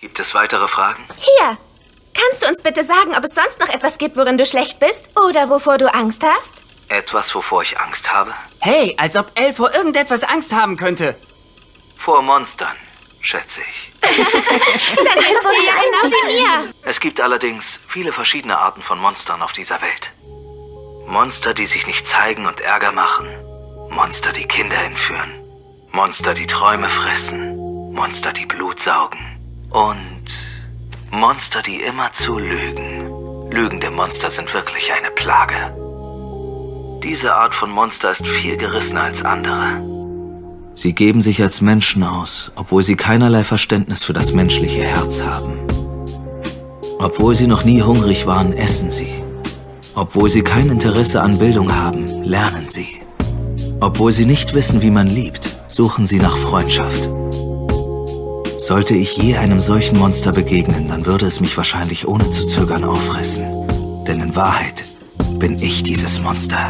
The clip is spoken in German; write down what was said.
Gibt es weitere Fragen? Hier. Kannst du uns bitte sagen, ob es sonst noch etwas gibt, worin du schlecht bist? Oder wovor du Angst hast? Etwas, wovor ich Angst habe? Hey, als ob Elle vor irgendetwas Angst haben könnte. Vor Monstern, schätze ich. Dann bist du ja genau wie mir. Es gibt allerdings viele verschiedene Arten von Monstern auf dieser Welt. Monster, die sich nicht zeigen und Ärger machen. Monster, die Kinder entführen. Monster, die Träume fressen. Monster, die Blut saugen. Und Monster, die immerzu lügen. Lügende Monster sind wirklich eine Plage. Diese Art von Monster ist viel gerissener als andere. Sie geben sich als Menschen aus, obwohl sie keinerlei Verständnis für das menschliche Herz haben. Obwohl sie noch nie hungrig waren, essen sie. Obwohl sie kein Interesse an Bildung haben, lernen sie. Obwohl sie nicht wissen, wie man liebt, suchen sie nach Freundschaft. Sollte ich je einem solchen Monster begegnen, dann würde es mich wahrscheinlich ohne zu zögern auffressen. Denn in Wahrheit bin ich dieses Monster.